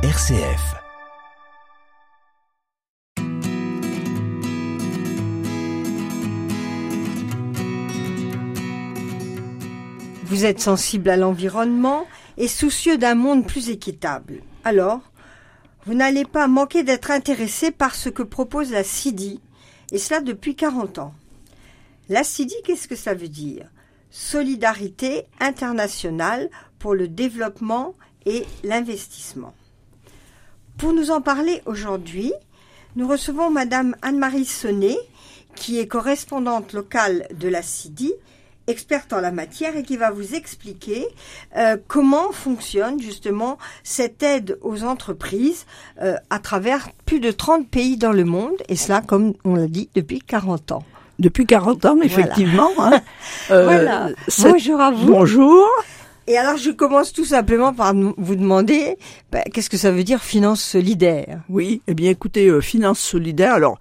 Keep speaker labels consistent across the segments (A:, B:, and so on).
A: RCF.
B: Vous êtes sensible à l'environnement et soucieux d'un monde plus équitable. Alors, vous n'allez pas manquer d'être intéressé par ce que propose la CIDI, et cela depuis 40 ans. La CIDI, qu'est-ce que ça veut dire? Solidarité internationale pour le développement et l'investissement. Pour nous en parler aujourd'hui, nous recevons Madame Anne-Marie Sonnet, qui est correspondante locale de la CIDI, experte en la matière et qui va vous expliquer euh, comment fonctionne justement cette aide aux entreprises euh, à travers plus de 30 pays dans le monde, et cela, comme on l'a dit, depuis 40 ans.
C: Depuis 40 ans, effectivement.
B: Voilà.
C: hein. Euh,
B: voilà. Bonjour à vous.
C: Bonjour.
B: Et alors, je commence tout simplement par vous demander ben, qu'est-ce que ça veut dire finance solidaire?
C: Oui, eh bien écoutez, euh, Finance Solidaire, alors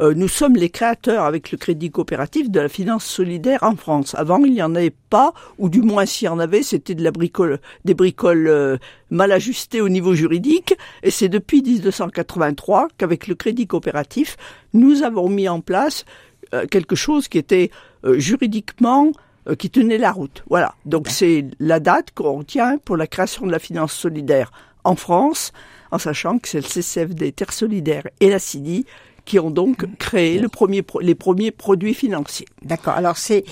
C: euh, nous sommes les créateurs avec le Crédit Coopératif de la finance solidaire en France. Avant, il n'y en avait pas, ou du moins s'il y en avait, c'était de la bricole, des bricoles euh, mal ajustées au niveau juridique. Et c'est depuis 1983 qu'avec le Crédit Coopératif, nous avons mis en place euh, quelque chose qui était euh, juridiquement euh, qui tenait la route. Voilà. Donc c'est la date qu'on retient pour la création de la finance solidaire en France, en sachant que c'est le CCFD Terre Solidaire et la CIDI qui ont donc créé le premier pro- les premiers produits financiers.
B: D'accord. Alors, c'est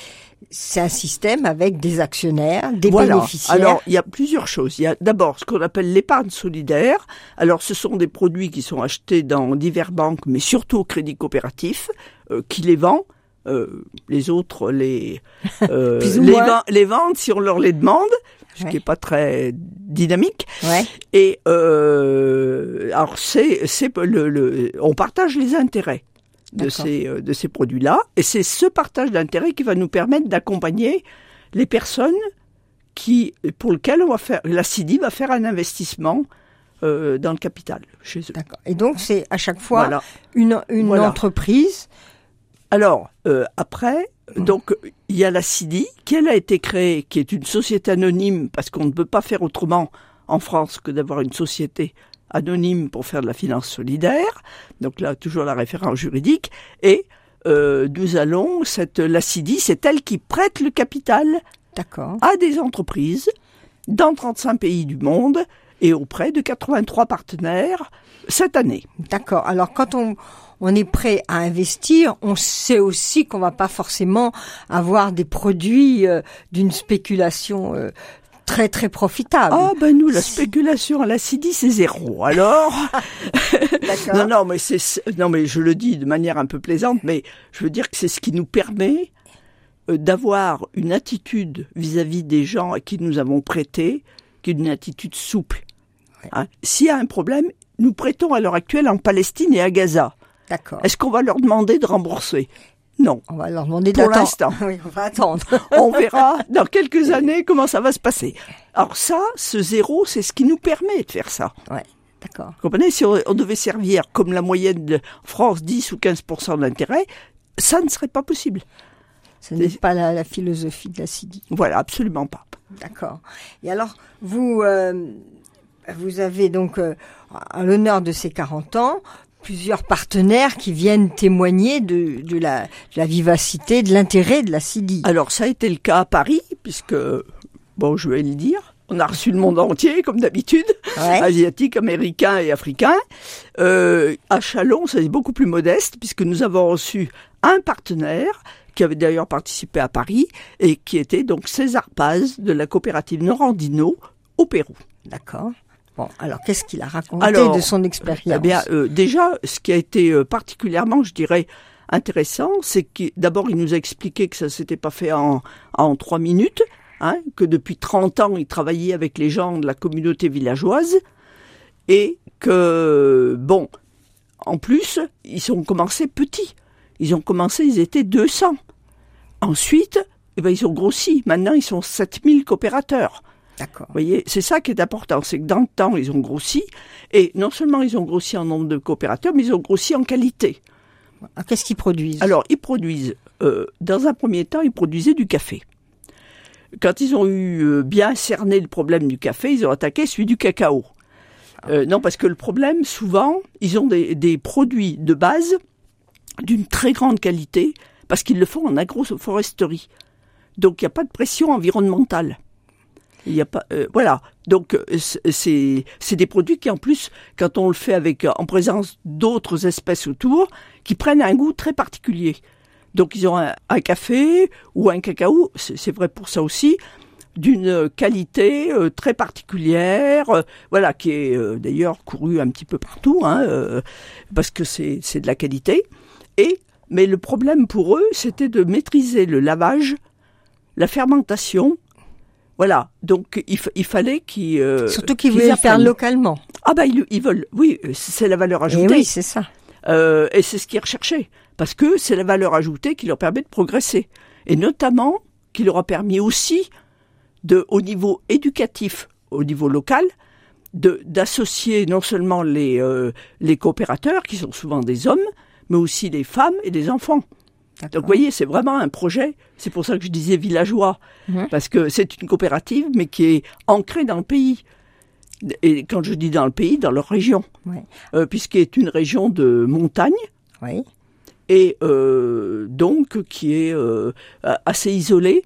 B: c'est un système avec des actionnaires, des
C: Voilà.
B: bénéficiaires.
C: Alors, il y a plusieurs choses. Il y a d'abord ce qu'on appelle l'épargne solidaire. Alors, ce sont des produits qui sont achetés dans diverses banques, mais surtout au crédit coopératif, euh, qui les vend. Euh, les autres les, euh, les,
B: moins.
C: ven- les vendent si on leur les demande, ce
B: Ouais.
C: qui est pas très dynamique.
B: ouais.
C: Et euh, alors c'est c'est le, le on partage les intérêts de ces euh, de ces produits-là et c'est ce partage d'intérêts qui va nous permettre d'accompagner les personnes qui pour lequel on va faire la CIDI va faire un investissement euh, dans le capital chez eux.
B: D'accord. Et donc, c'est à chaque fois
C: Voilà.
B: une, une
C: Voilà.
B: entreprise.
C: Alors, euh, après, donc, il y a la CIDI, qui elle a été créée, qui est une société anonyme, parce qu'on ne peut pas faire autrement en France que d'avoir une société anonyme pour faire de la finance solidaire. Donc là, toujours la référence juridique. Et euh, nous allons, cette, la CIDI, c'est elle qui prête le capital à des entreprises dans 35 pays du monde et auprès de 83 partenaires cette année.
B: D'accord. Alors, quand on, on est prêt à investir, on sait aussi qu'on va pas forcément avoir des produits euh, d'une spéculation euh, très très profitable.
C: Ah ben nous, la spéculation à la CIDI, c'est zéro. Alors, non, non, mais c'est non, mais je le dis de manière un peu plaisante, mais je veux dire que c'est ce qui nous permet euh, d'avoir une attitude vis-à-vis des gens à qui nous avons prêté, qui est une attitude souple. Hein. S'il y a un problème, nous prêtons à l'heure actuelle en Palestine et à Gaza.
B: D'accord.
C: Est-ce qu'on va leur demander de rembourser? Non.
B: On va leur demander
C: Pour l'instant.
B: Oui, on va attendre.
C: On verra dans quelques années comment ça va se passer. Alors ça, ce zéro, c'est ce qui nous permet de faire ça.
B: ouais. D'accord.
C: Vous comprenez? Si on, on devait servir comme la moyenne de France 10 ou 15 d'intérêt, ça ne serait pas possible.
B: Ce n'est pas la, la philosophie de la CIDI.
C: Voilà, absolument pas.
B: D'accord. Et alors, vous, euh, vous avez donc, euh, à l'honneur de ces 40 ans, plusieurs partenaires qui viennent témoigner de, de, la, de la vivacité, de l'intérêt de la CIDI.
C: Alors ça a été le cas à Paris, puisque, bon, je vais le dire, on a reçu le monde entier, comme d'habitude,
B: Ouais.
C: asiatique, américain et africain. Euh, à Chalon, c'est beaucoup plus modeste, puisque nous avons reçu un partenaire qui avait d'ailleurs participé à Paris, et qui était donc César Paz de la coopérative Norandino au Pérou.
B: D'accord. Bon, alors qu'est-ce qu'il a raconté
C: Alors,
B: de son expérience
C: Eh bien, euh, déjà, ce qui a été euh, particulièrement, je dirais, intéressant, c'est que d'abord, il nous a expliqué que ça s'était pas fait en, en trois minutes, hein, que depuis 30 ans, il travaillait avec les gens de la communauté villageoise, et que, bon, en plus, ils ont commencé petits. Ils ont commencé, ils étaient 200. Ensuite, eh ben, ils ont grossi. Maintenant, ils sont 7000 coopérateurs.
B: D'accord.
C: Vous voyez, c'est ça qui est important, c'est que dans le temps, ils ont grossi, et non seulement ils ont grossi en nombre de coopérateurs, mais ils ont grossi en qualité.
B: Alors, Qu'est-ce qu'ils produisent?
C: Alors, ils produisent, euh, dans un premier temps, ils produisaient du café. Quand ils ont eu euh, bien cerné le problème du café, ils ont attaqué celui du cacao. Euh, non, parce que le problème, souvent, ils ont des, des produits de base d'une très grande qualité, parce qu'ils le font en agroforesterie. Donc il n'y a pas de pression environnementale. Il y a pas, euh, voilà. Donc euh, c'est c'est des produits qui en plus, quand on le fait avec en présence d'autres espèces autour, qui prennent un goût très particulier. Donc ils ont un, café ou un cacao, c'est vrai pour ça aussi, d'une qualité euh, très particulière, euh, voilà, qui est euh, d'ailleurs couru un petit peu partout, hein, euh, parce que c'est c'est de la qualité. Et mais le problème pour eux, c'était de maîtriser le lavage, la fermentation. Voilà, donc il, il fallait qu'ils euh,
B: Surtout qu'ils voulaient faire localement.
C: Ah bah ils, ils veulent, oui, c'est la valeur
B: Et
C: ajoutée.
B: Eh oui, c'est ça.
C: Euh, et c'est ce qu'ils recherchaient. Parce que c'est la valeur ajoutée qui leur permet de progresser. Et notamment, qui leur a permis aussi, de, au niveau éducatif, au niveau local, de, d'associer non seulement les, euh, les coopérateurs, qui sont souvent des hommes, mais aussi des femmes et des enfants. Donc vous voyez, c'est vraiment un projet, c'est pour ça que je disais villageois, parce que c'est une coopérative, mais qui est ancrée dans le pays. Et quand je dis dans le pays, dans leur région,
B: Ouais.
C: euh, puisqu'elle est une région de montagne,
B: Oui.
C: et euh, donc qui est euh, assez isolée.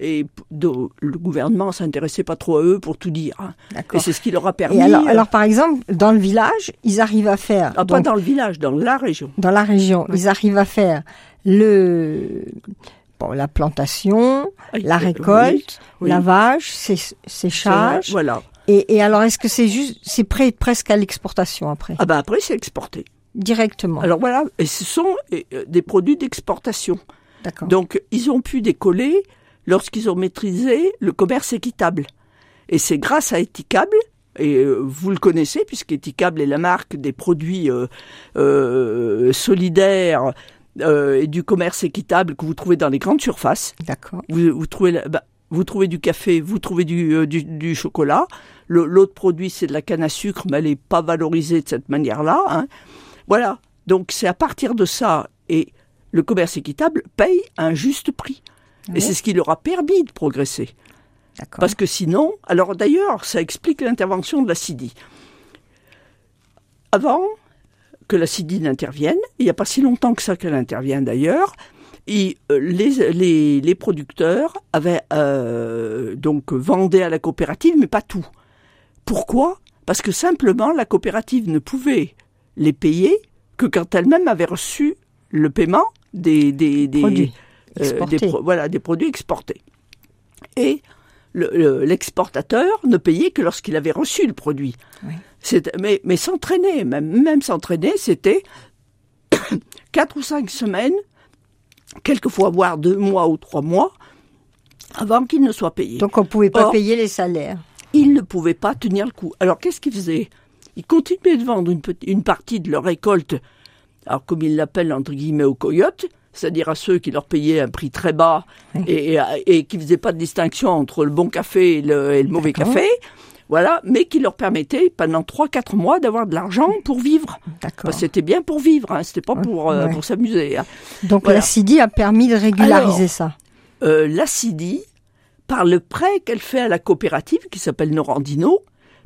C: Et le gouvernement s'intéressait pas trop à eux pour tout dire. hein. Et c'est ce qui leur a permis.
B: Et alors,
C: euh,
B: alors, par exemple, dans le village, ils arrivent à faire,
C: ah, pas dans le village, dans la région.
B: dans la région, ils arrivent à faire le, bon, la plantation, la
C: Euh,
B: récolte,
C: oui,
B: lavage, sé- séchage.
C: Voilà.
B: Et, et alors, est-ce que c'est juste, c'est prêt presque à l'exportation après,
C: Ah ben après c'est exporté.
B: directement
C: Alors voilà, et ce sont euh, des produits d'exportation.
B: D'accord.
C: Donc ils ont pu décoller lorsqu'ils ont maîtrisé le commerce équitable. Et c'est grâce à Éticable, et euh, vous le connaissez puisqu'Éticable est la marque des produits euh, euh, solidaires euh, et du commerce équitable que vous trouvez dans les grandes surfaces.
B: D'accord.
C: Vous, vous trouvez la- bah, vous trouvez du café, vous trouvez du, du, du chocolat. L'autre produit, c'est de la canne à sucre, mais elle n'est pas valorisée de cette manière-là. hein. Voilà. Donc c'est à partir de ça, et le commerce équitable paye un juste prix.
B: Oui.
C: Et c'est ce qui leur a permis de progresser. Parce que sinon, alors d'ailleurs, ça explique l'intervention de la CIDI. Avant que la CIDI n'intervienne, il n'y a pas si longtemps que ça qu'elle intervient d'ailleurs, et, euh, les, les, les producteurs avaient euh, donc vendaient à la coopérative, mais pas tout. Pourquoi? Parce que simplement la coopérative ne pouvait les payer que quand elle-même avait reçu le paiement des, des, des,
B: Produits
C: des pro- voilà, des produits exportés. Et le- le- l'exportateur ne payait que lorsqu'il avait reçu le produit.
B: Oui.
C: Mais, mais s'entraîner, même, même s'entraîner, c'était quatre ou cinq semaines, quelquefois voire deux mois ou trois mois, avant qu'il ne soit payé.
B: Donc on pouvait pas
C: Or-
B: payer les salaires.
C: Ils ne pouvaient pas tenir le coup. Alors qu'est-ce qu'ils faisaient Ils continuaient de vendre une, une partie de leur récolte, alors comme ils l'appellent entre guillemets aux coyotes, c'est-à-dire à ceux qui leur payaient un prix très bas et, qui faisaient pas de distinction entre le bon café et le, et le mauvais café. Voilà, mais qui leur permettaient pendant 3-4 mois d'avoir de l'argent pour vivre.
B: D'accord.
C: C'était bien pour vivre, hein, c'était pas pour, euh, pour s'amuser. hein.
B: Donc
C: voilà.
B: la CIDI a permis de régulariser
C: Alors,
B: ça.
C: euh, la CIDI, par le prêt qu'elle fait à la coopérative, qui s'appelle Norandino,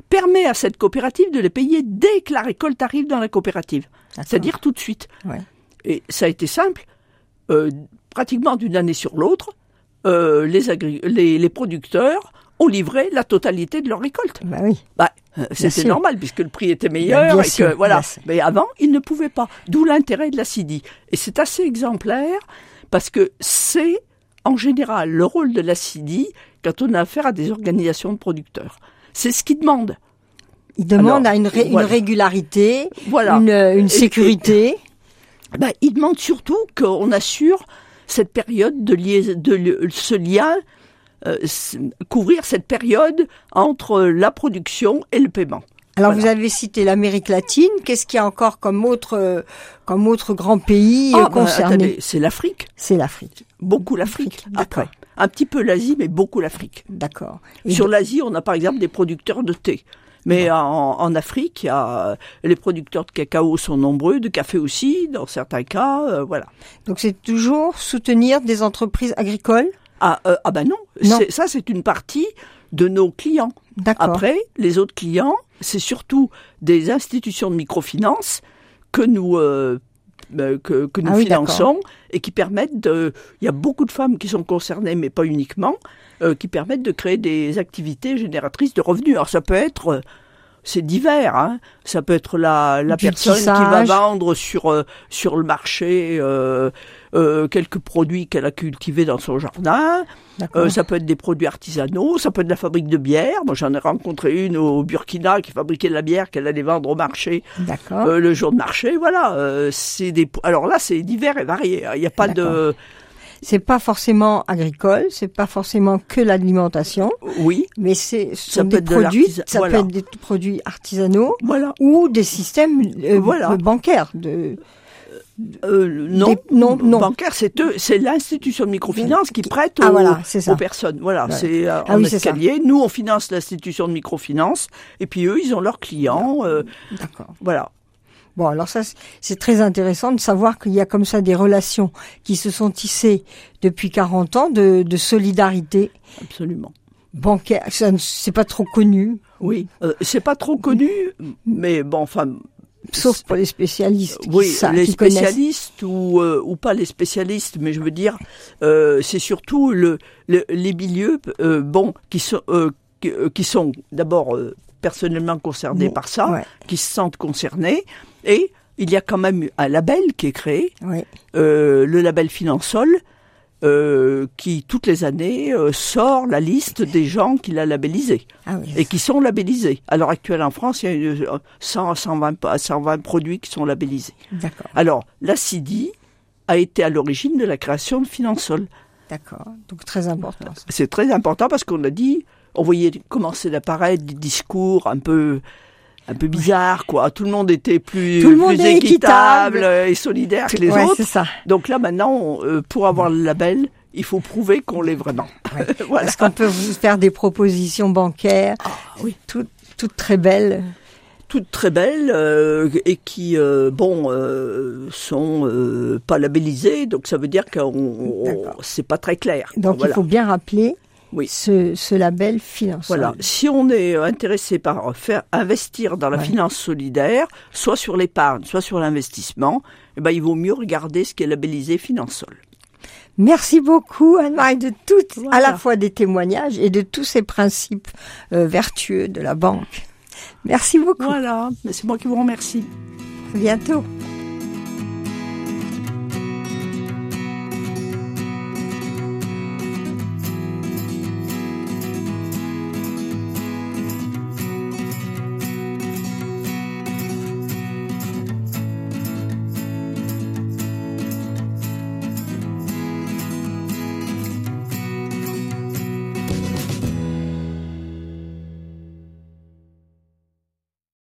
C: permet à cette coopérative de les payer dès que la récolte arrive dans la coopérative. C'est-à-dire tout de suite.
B: Ouais.
C: Et ça a été simple. Euh, pratiquement d'une année sur l'autre, euh, les, les, les producteurs ont livré la totalité de leur récolte.
B: Bah oui.
C: Bah, euh, c'était normal puisque le prix était meilleur
B: Bien
C: et que voilà.
B: sûr.
C: Mais avant, ils ne pouvaient pas. D'où l'intérêt de la CIDI. Et c'est assez exemplaire parce que c'est en général le rôle de la CIDI quand on a affaire à des organisations de producteurs. C'est ce qu'ils demandent.
B: Il demande
C: Alors,
B: à une, ré- une régularité,
C: Voilà.
B: une, une
C: Et-
B: sécurité.
C: Ben, ils demandent surtout qu'on assure cette période de, liais- de li- ce lien, euh, couvrir cette période entre la production et le paiement.
B: Alors
C: Voilà.
B: vous avez cité l'Amérique latine. Qu'est-ce qu'il y a encore comme autre, euh, comme autre grand pays euh,
C: Ah, ben,
B: concerné
C: c'est l'Afrique.
B: C'est l'Afrique.
C: Beaucoup l'Afrique. Après. Un petit peu l'Asie, mais beaucoup l'Afrique.
B: D'accord.
C: Sur l'Asie, on a par exemple des producteurs de thé. Mais en, en Afrique, il y a, les producteurs de cacao sont nombreux, de café aussi, dans certains cas, euh, voilà.
B: Donc c'est toujours soutenir des entreprises agricoles?
C: Ah, euh, ah ben non, ça c'est une partie de nos clients.
B: D'accord.
C: Après, les autres clients, c'est surtout des institutions de microfinance que nous euh, euh, que, que nous
B: Ah oui,
C: finançons et qui permettent de. Il y a beaucoup de femmes qui sont concernées, mais pas uniquement, euh, qui permettent de créer des activités génératrices de revenus. Alors ça peut être euh, c'est divers. Hein. Ça peut être la, la
B: Du
C: personne qui va vendre sur euh, sur le marché euh, euh, quelques produits qu'elle a cultivés dans son jardin. Euh, ça peut être des produits artisanaux, ça peut être de la fabrique de bière. Moi, j'en ai rencontré une au Burkina qui fabriquait de la bière qu'elle allait vendre au marché
B: D'accord.
C: euh, le jour de marché. Voilà, euh, c'est des. Alors là, c'est divers et varié. hein. Il n'y a pas de.
B: C'est pas forcément agricole, c'est pas forcément que l'alimentation,
C: Oui,
B: mais c'est ce
C: Ça
B: sont
C: peut
B: des
C: être
B: produits, ça
C: voilà.
B: peut être des produits artisanaux
C: voilà.
B: ou des systèmes euh,
C: Voilà.
B: euh, bancaires de
C: Euh, non,
B: Des- non, non.
C: bancaire, c'est eux, c'est l'institution de microfinance qui prête aux,
B: Ah, voilà,
C: aux personnes. Voilà,
B: Ouais.
C: c'est euh,
B: Ah
C: en
B: oui, ça.
C: escalier. Nous, on finance l'institution de microfinance, et puis eux, ils ont leurs clients. euh,
B: D'accord.
C: voilà.
B: Bon, alors ça, c'est- très intéressant de savoir qu'il y a comme ça des relations qui se sont tissées depuis 40 ans de, de solidarité
C: Absolument.
B: bancaire. Ça, c'est pas trop connu,
C: Oui, euh, c'est pas trop connu, mais bon, enfin,
B: sauf pour les spécialistes qui,
C: oui,
B: sa-
C: les
B: qui
C: spécialistes ou euh, ou pas les spécialistes, mais je veux dire, euh, c'est surtout le, le- les milieux, euh, bon, qui sont qui, qui sont d'abord personnellement concernés
B: Bon,
C: par ça,
B: ouais.
C: qui se sentent concernés, et il y a quand même un label qui est créé,
B: Oui,
C: euh, le label Finansol. Euh, qui toutes les années euh, sort la liste des gens qu'il a labellisés
B: ah oui.
C: et qui sont labellisés. À l'heure actuelle en France, il y a une- 100 120, pa- 120 produits qui sont labellisés. Alors, la CIDI a été à l'origine de la création de Finansol.
B: d'accord. Donc très important.
C: C'est très important parce qu'on a dit, on voyait commencer d'apparaître des discours un peu un peu bizarres, quoi. Tout le monde était plus,
B: Tout le monde
C: plus
B: est
C: équitable
B: équitable.
C: et solidaire que les
B: Ouais,
C: autres.
B: ça.
C: Donc là, maintenant, on, euh, pour avoir le label, il faut prouver qu'on l'est vraiment.
B: Ouais.
C: voilà.
B: Parce qu'on peut vous faire des propositions bancaires,
C: Ah, oui.
B: toutes, toutes très belles.
C: toutes très belles euh, et qui euh, bon euh, sont pas labellisées donc ça veut dire que
B: D'accord.
C: c'est pas très clair
B: Donc
C: voilà.
B: il faut bien rappeler
C: Oui.
B: ce, ce label financier.
C: voilà si on est intéressé par faire investir dans la
B: Ouais.
C: finance solidaire soit sur l'épargne soit sur l'investissement eh ben il vaut mieux regarder ce qui est labellisé Finansol
B: Merci beaucoup Anne-Marie de toutes, à la fois des témoignages et de tous ces principes euh, vertueux de la banque. Merci beaucoup.
C: voilà c'est moi qui vous remercie
B: À bientôt.